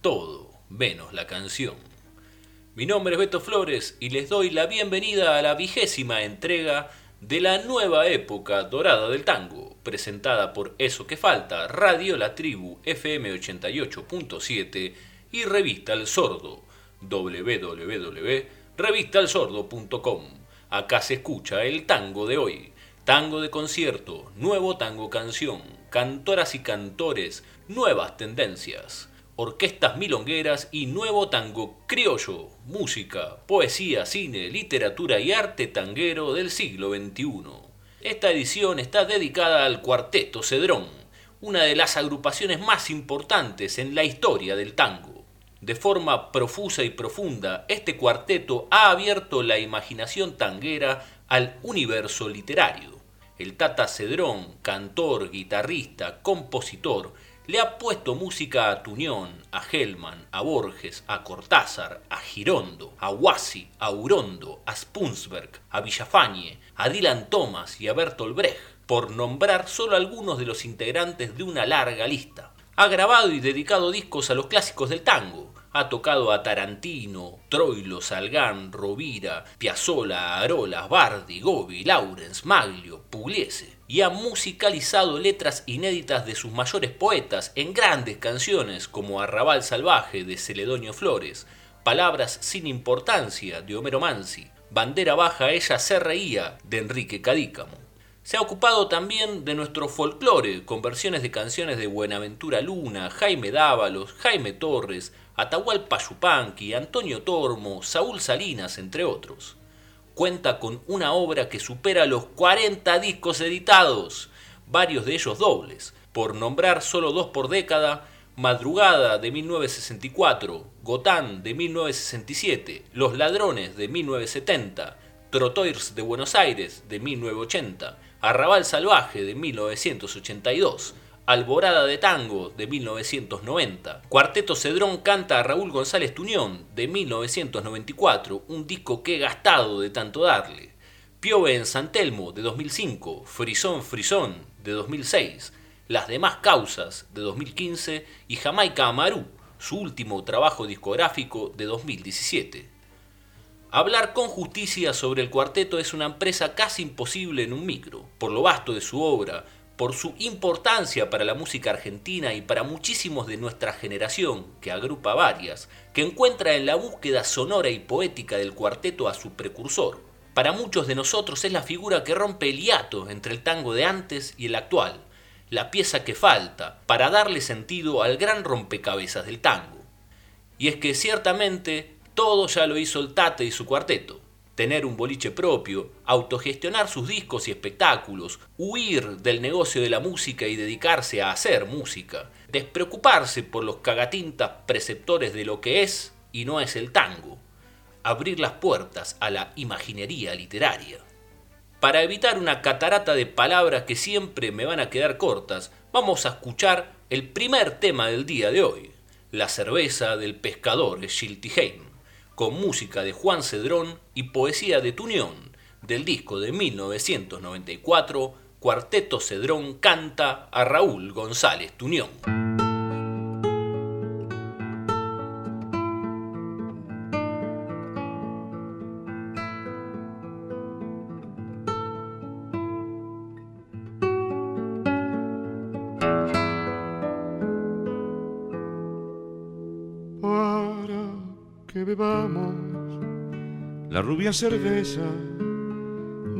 Todo, menos la canción. Mi nombre es Beto Flores y les doy la bienvenida a la vigésima entrega de la nueva época dorada del tango, presentada por Eso que Falta, Radio La Tribu FM 88.7 y Revista El Sordo, www.revistalsordo.com. Acá se escucha el tango de hoy, tango de concierto, nuevo tango canción, cantoras y cantores, nuevas tendencias orquestas milongueras y nuevo tango criollo, música, poesía, cine, literatura y arte tanguero del siglo XXI. Esta edición está dedicada al Cuarteto Cedrón, una de las agrupaciones más importantes en la historia del tango. De forma profusa y profunda, este cuarteto ha abierto la imaginación tanguera al universo literario. El Tata Cedrón, cantor, guitarrista, compositor, le ha puesto música a Tuñón, a Hellman, a Borges, a Cortázar, a Girondo, a Huasi, a Urondo, a Spunsberg, a Villafañe, a Dylan Thomas y a Bertolt Brecht, por nombrar solo algunos de los integrantes de una larga lista. Ha grabado y dedicado discos a los clásicos del tango, ha tocado a Tarantino, Troilo, Salgán, Rovira, Piazzolla, Arolas, Bardi, Gobi, Laurens, Maglio, Pugliese y ha musicalizado letras inéditas de sus mayores poetas en grandes canciones como Arrabal Salvaje de Celedonio Flores, Palabras sin importancia de Homero Mansi, Bandera Baja Ella se reía de Enrique Cadícamo. Se ha ocupado también de nuestro folclore con versiones de canciones de Buenaventura Luna, Jaime Dávalos, Jaime Torres, Atahualpa Yupanqui, Antonio Tormo, Saúl Salinas, entre otros. Cuenta con una obra que supera los 40 discos editados, varios de ellos dobles, por nombrar solo dos por década, Madrugada de 1964, Gotán de 1967, Los Ladrones de 1970, Trotoirs de Buenos Aires de 1980, Arrabal Salvaje de 1982, Alborada de Tango de 1990. Cuarteto Cedrón canta a Raúl González Tuñón de 1994, un disco que he gastado de tanto darle. Piove en San Telmo de 2005, Frisón Frisón de 2006, Las demás causas de 2015 y Jamaica Amaru, su último trabajo discográfico de 2017. Hablar con justicia sobre el cuarteto es una empresa casi imposible en un micro, por lo vasto de su obra, por su importancia para la música argentina y para muchísimos de nuestra generación, que agrupa varias, que encuentra en la búsqueda sonora y poética del cuarteto a su precursor. Para muchos de nosotros es la figura que rompe el hiato entre el tango de antes y el actual, la pieza que falta para darle sentido al gran rompecabezas del tango. Y es que ciertamente todo ya lo hizo el Tate y su cuarteto tener un boliche propio, autogestionar sus discos y espectáculos, huir del negocio de la música y dedicarse a hacer música, despreocuparse por los cagatintas preceptores de lo que es y no es el tango, abrir las puertas a la imaginería literaria. Para evitar una catarata de palabras que siempre me van a quedar cortas, vamos a escuchar el primer tema del día de hoy, la cerveza del pescador Schiltigheim con música de Juan Cedrón y poesía de Tunión, del disco de 1994, Cuarteto Cedrón canta a Raúl González Tunión. La rubia cerveza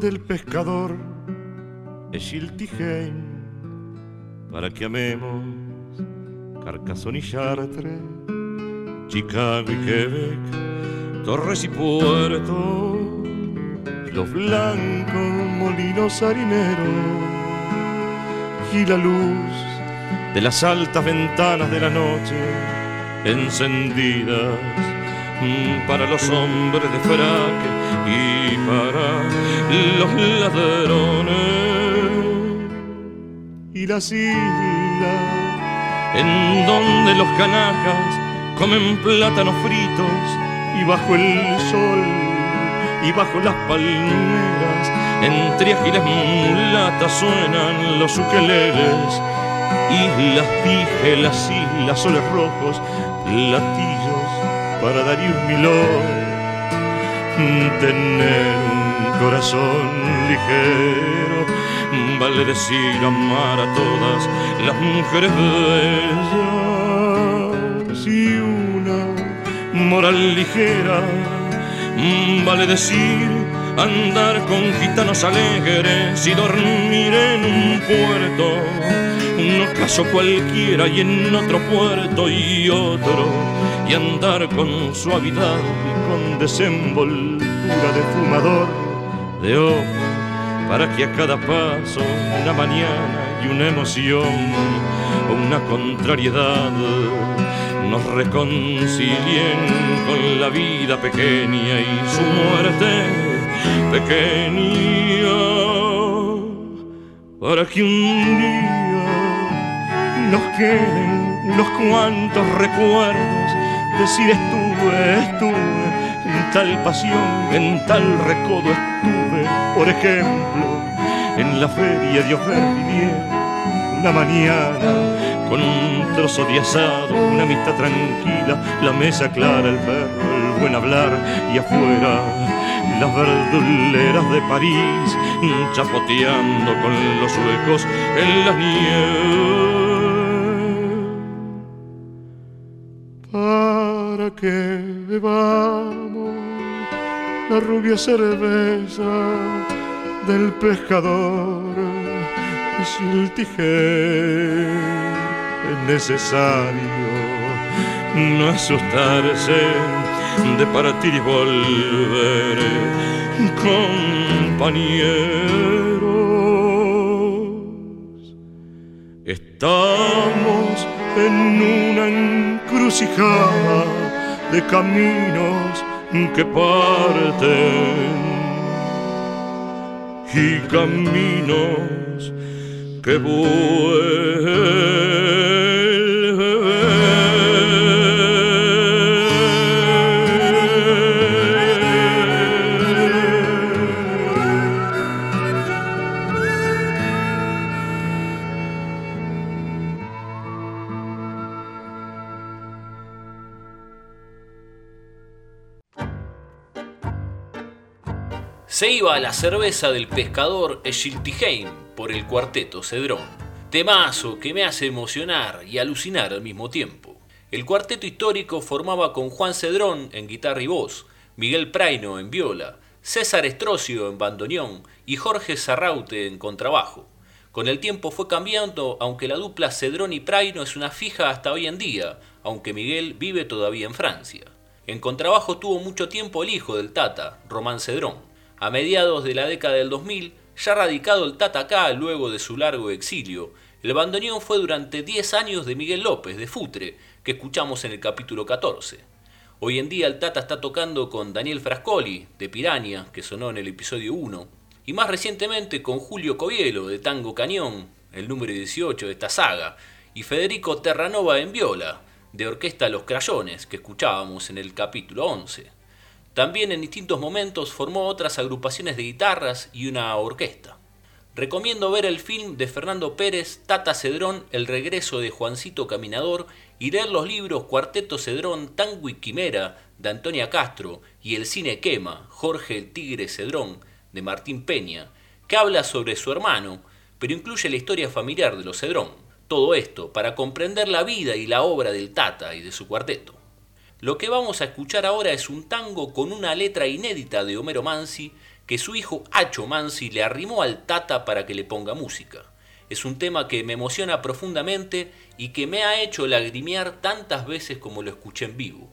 del pescador Echiltigen para que amemos Carcassonne y Chartres, Chicago y Quebec, Torres y Puerto, los blancos molinos harineros y la luz de las altas ventanas de la noche encendidas para los hombres de fraque y para los ladrones. Y las islas en donde los canacas comen plátanos fritos y bajo el sol y bajo las palmeras entre ágiles mulatas suenan los ukeleles islas dije las islas soles rojos latillos para Darío Milón tener un corazón ligero vale decir amar a todas las mujeres bellas. Y una moral ligera vale decir andar con gitanos alegres y dormir en un puerto un caso cualquiera y en otro puerto y otro y andar con suavidad y con desenvoltura de fumador de ojo para que a cada paso una mañana y una emoción o una contrariedad nos reconcilien con la vida pequeña y su muerte pequeña para que un día nos queden unos cuantos recuerdos decir estuve, estuve en tal pasión, en tal recodo estuve, por ejemplo, en la feria de Ofervivier una mañana con un trozo de asado, una amistad tranquila, la mesa clara, el perro, el buen hablar y afuera las verduleras de París chapoteando con los huecos en la nieve. Que bebamos la rubia cerveza del pescador si el tijer es necesario no asustarse de partir y volver, compañeros. Estamos en una encrucijada de caminos que parten y caminos que vuelve. La cerveza del pescador Schiltigheim por el cuarteto Cedrón. Temazo que me hace emocionar y alucinar al mismo tiempo. El cuarteto histórico formaba con Juan Cedrón en guitarra y voz, Miguel Praino en viola, César Estrocio en bandoneón y Jorge Sarraute en contrabajo. Con el tiempo fue cambiando, aunque la dupla Cedrón y Praino es una fija hasta hoy en día, aunque Miguel vive todavía en Francia. En contrabajo tuvo mucho tiempo el hijo del Tata, Román Cedrón. A mediados de la década del 2000, ya radicado el Tata acá luego de su largo exilio, el bandoneón fue durante 10 años de Miguel López, de Futre, que escuchamos en el capítulo 14. Hoy en día el Tata está tocando con Daniel Frascoli, de Piranha, que sonó en el episodio 1, y más recientemente con Julio Covielo, de Tango Cañón, el número 18 de esta saga, y Federico Terranova en viola, de Orquesta Los Crayones, que escuchábamos en el capítulo 11. También en distintos momentos formó otras agrupaciones de guitarras y una orquesta. Recomiendo ver el film de Fernando Pérez, Tata Cedrón, El regreso de Juancito Caminador y leer los libros Cuarteto Cedrón, Tango Quimera de Antonia Castro y El cine quema, Jorge el Tigre Cedrón de Martín Peña, que habla sobre su hermano, pero incluye la historia familiar de los Cedrón. Todo esto para comprender la vida y la obra del Tata y de su cuarteto. Lo que vamos a escuchar ahora es un tango con una letra inédita de Homero Mansi que su hijo Acho Mansi le arrimó al Tata para que le ponga música. Es un tema que me emociona profundamente y que me ha hecho lagrimear tantas veces como lo escuché en vivo.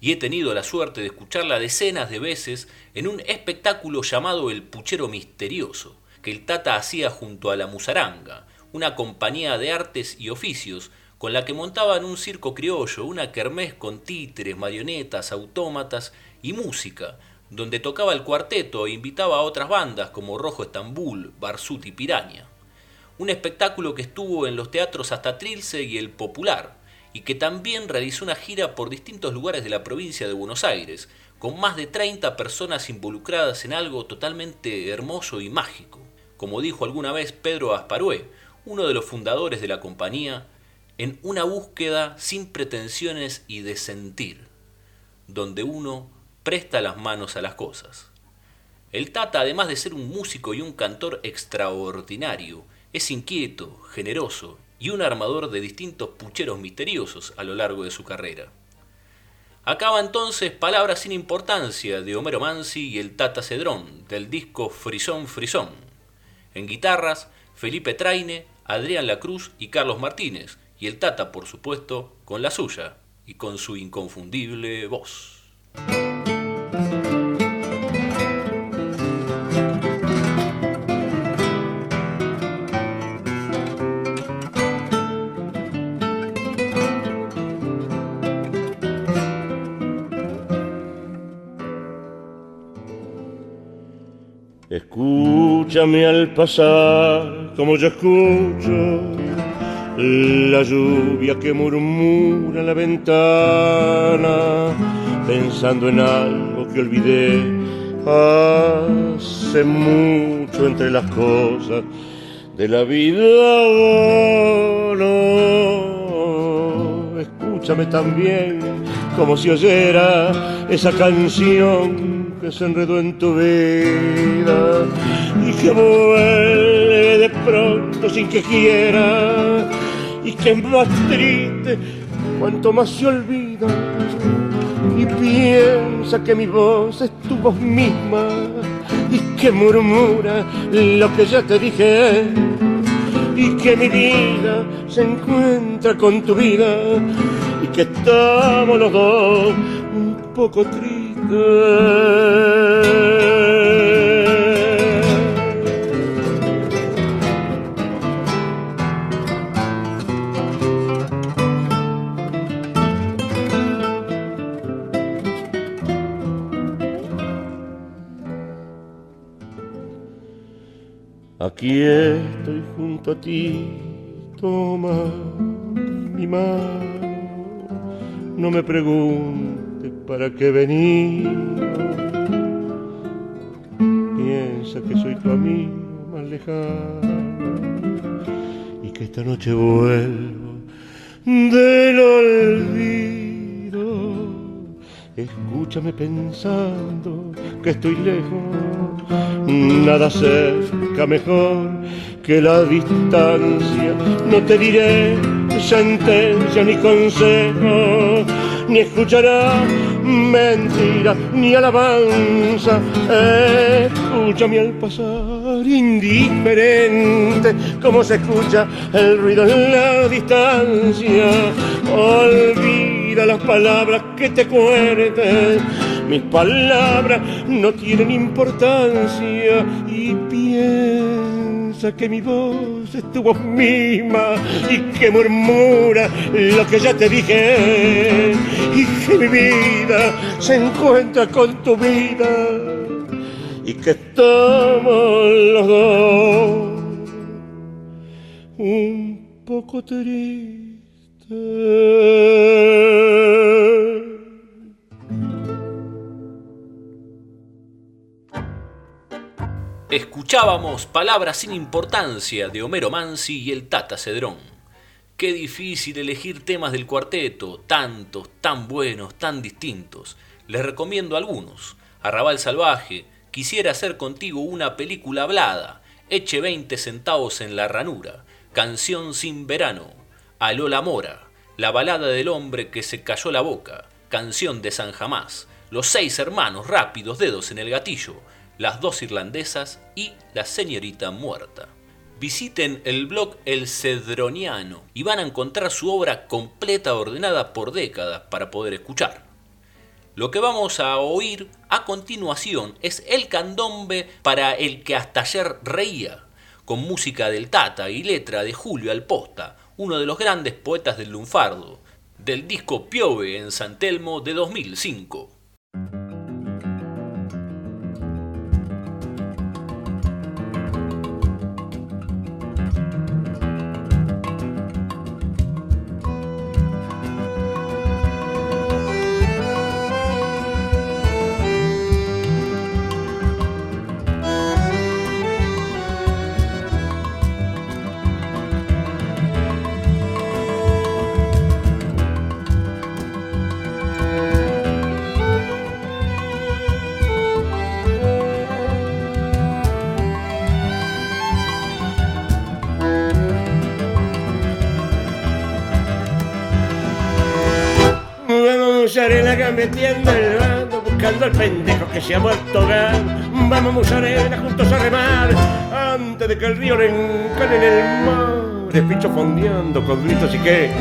Y he tenido la suerte de escucharla decenas de veces en un espectáculo llamado El Puchero Misterioso, que el Tata hacía junto a la Musaranga, una compañía de artes y oficios con la que montaban un circo criollo, una kermés con títeres, marionetas, autómatas y música, donde tocaba el cuarteto e invitaba a otras bandas como Rojo Estambul, Barsut y Piraña. Un espectáculo que estuvo en los teatros hasta Trilce y el Popular, y que también realizó una gira por distintos lugares de la provincia de Buenos Aires, con más de 30 personas involucradas en algo totalmente hermoso y mágico. Como dijo alguna vez Pedro Asparué, uno de los fundadores de la compañía, en una búsqueda sin pretensiones y de sentir, donde uno presta las manos a las cosas. El Tata, además de ser un músico y un cantor extraordinario, es inquieto, generoso y un armador de distintos pucheros misteriosos a lo largo de su carrera. Acaba entonces Palabras sin importancia de Homero Mansi y el Tata Cedrón del disco Frisón Frisón. En guitarras, Felipe Traine, Adrián Lacruz y Carlos Martínez, y el Tata, por supuesto, con la suya y con su inconfundible voz. Escúchame al pasar como yo escucho la lluvia que murmura en la ventana, pensando en algo que olvidé hace mucho entre las cosas de la vida. no, escúchame también como si oyera esa canción que se enredó en tu vida y que vuelve de pronto sin que quiera y que más triste cuanto más se olvida y piensa que mi voz es tu voz misma y que murmura lo que ya te dije y que mi vida se encuentra con tu vida y que estamos los dos un poco tristes Aquí estoy junto a ti, toma mi mano, no me preguntes para qué venir. Piensa que soy tu amigo más lejano y que esta noche vuelvo del olvido. Escúchame pensando que estoy lejos, nada cerca mejor que la distancia. No te diré sentencia ni consejo ni escuchará mentira ni alabanza. Escúchame al pasar indiferente, como se escucha el ruido en la distancia. Olvida las palabras que te cuenten, mis palabras no tienen importancia y piensa que mi voz es tu voz misma y que murmura lo que ya te dije y que mi vida se encuentra con tu vida y que estamos los dos un poco tristes. Escuchábamos Palabras sin importancia de Homero Mansi y el Tata Cedrón. Qué difícil elegir temas del cuarteto, tantos, tan buenos, tan distintos. Les recomiendo algunos. Arrabal Salvaje, Quisiera hacer contigo una película hablada, Eche 20 centavos en la ranura, Canción sin verano, Aló la mora, La balada del hombre que se cayó la boca, Canción de San Jamás, Los seis hermanos rápidos dedos en el gatillo, las dos irlandesas y La señorita muerta. Visiten el blog El Cedroniano y van a encontrar su obra completa ordenada por décadas para poder escuchar. Lo que vamos a oír a continuación es el candombe para el que hasta ayer reía, con música del Tata y letra de Julio Alposta, uno de los grandes poetas del lunfardo, del disco Piove en San Telmo de 2005. Metiendo el bando, buscando al pendejo que se ha muerto gan. Vamos, musarena, juntos a remar, antes de que el río le encane en el mar. De picho fondeando con gritos y quejas,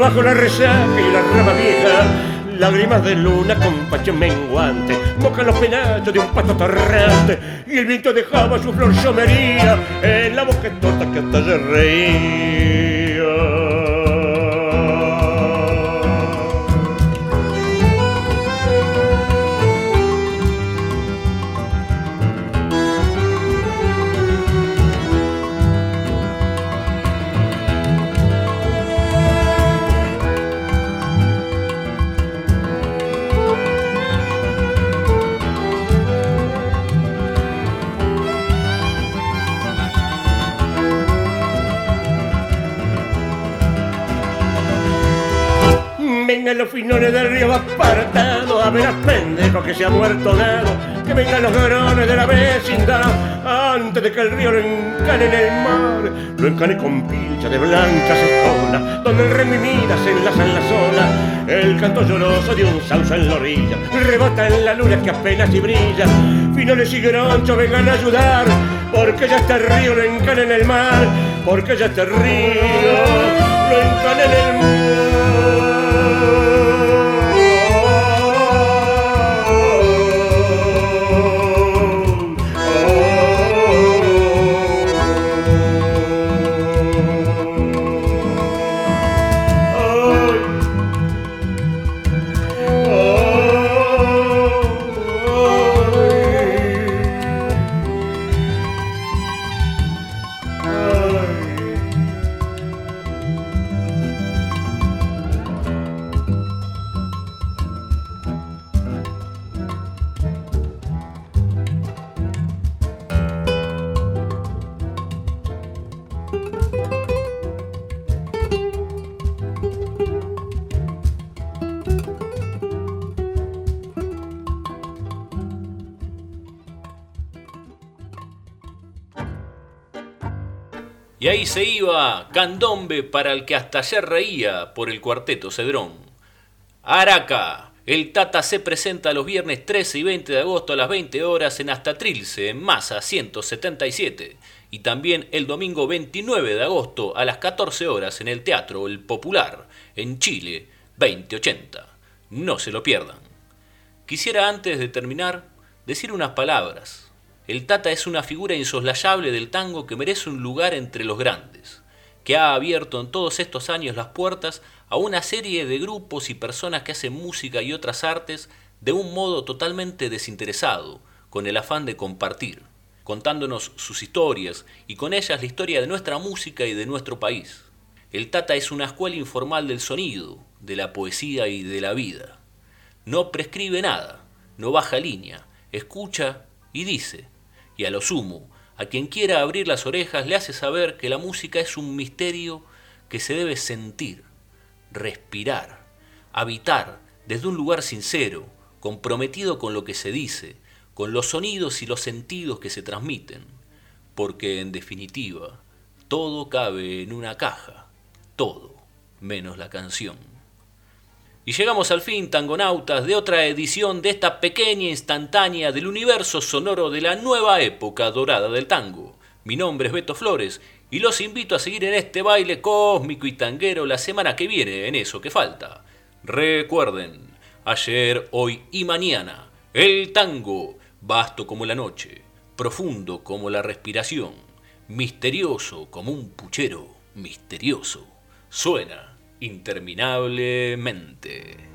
bajo la resaca y la rama vieja. Lágrimas de luna con pasión menguante, mojan los penachos de un pato torrante, y el viento dejaba su flor somería en la boca torta que hasta se reía. Vengan los finones del río apartado, a ver a pendejo que se ha muerto nado, que vengan los varones de la vecindad, antes de que el río lo encane en el mar, lo encane con pilcha de blancas escolas, donde el remi mira se enlaza en la sola, el canto lloroso de un sauce en la orilla, rebota en la luna que apenas y brilla, finones y gronchos vengan a ayudar, porque ya está el río lo encane en el mar, porque ya está el río lo encane en el mar. Se iba Candombe para el que hasta ayer reía por el cuarteto Cedrón. Araca, el Tata se presenta los viernes 13 y 20 de agosto a las 20 horas en Hasta Trilce, en Masa 177. Y también el domingo 29 de agosto a las 14 horas en el Teatro El Popular, en Chile 2080. No se lo pierdan. Quisiera antes de terminar decir unas palabras el Tata es una figura insoslayable del tango que merece un lugar entre los grandes, que ha abierto en todos estos años las puertas a una serie de grupos y personas que hacen música y otras artes de un modo totalmente desinteresado, con el afán de compartir, contándonos sus historias y con ellas la historia de nuestra música y de nuestro país. El Tata es una escuela informal del sonido, de la poesía y de la vida. No prescribe nada, no baja línea, escucha y dice y a lo sumo, a quien quiera abrir las orejas le hace saber que la música es un misterio que se debe sentir, respirar, habitar desde un lugar sincero, comprometido con lo que se dice, con los sonidos y los sentidos que se transmiten, porque en definitiva, todo cabe en una caja, todo menos la canción. Y llegamos al fin, tangonautas, de otra edición de esta pequeña instantánea del universo sonoro de la nueva época dorada del tango. Mi nombre es Beto Flores y los invito a seguir en este baile cósmico y tanguero la semana que viene en eso que falta. Recuerden, ayer, hoy y mañana, el tango, vasto como la noche, profundo como la respiración, misterioso como un puchero misterioso. suena interminablemente.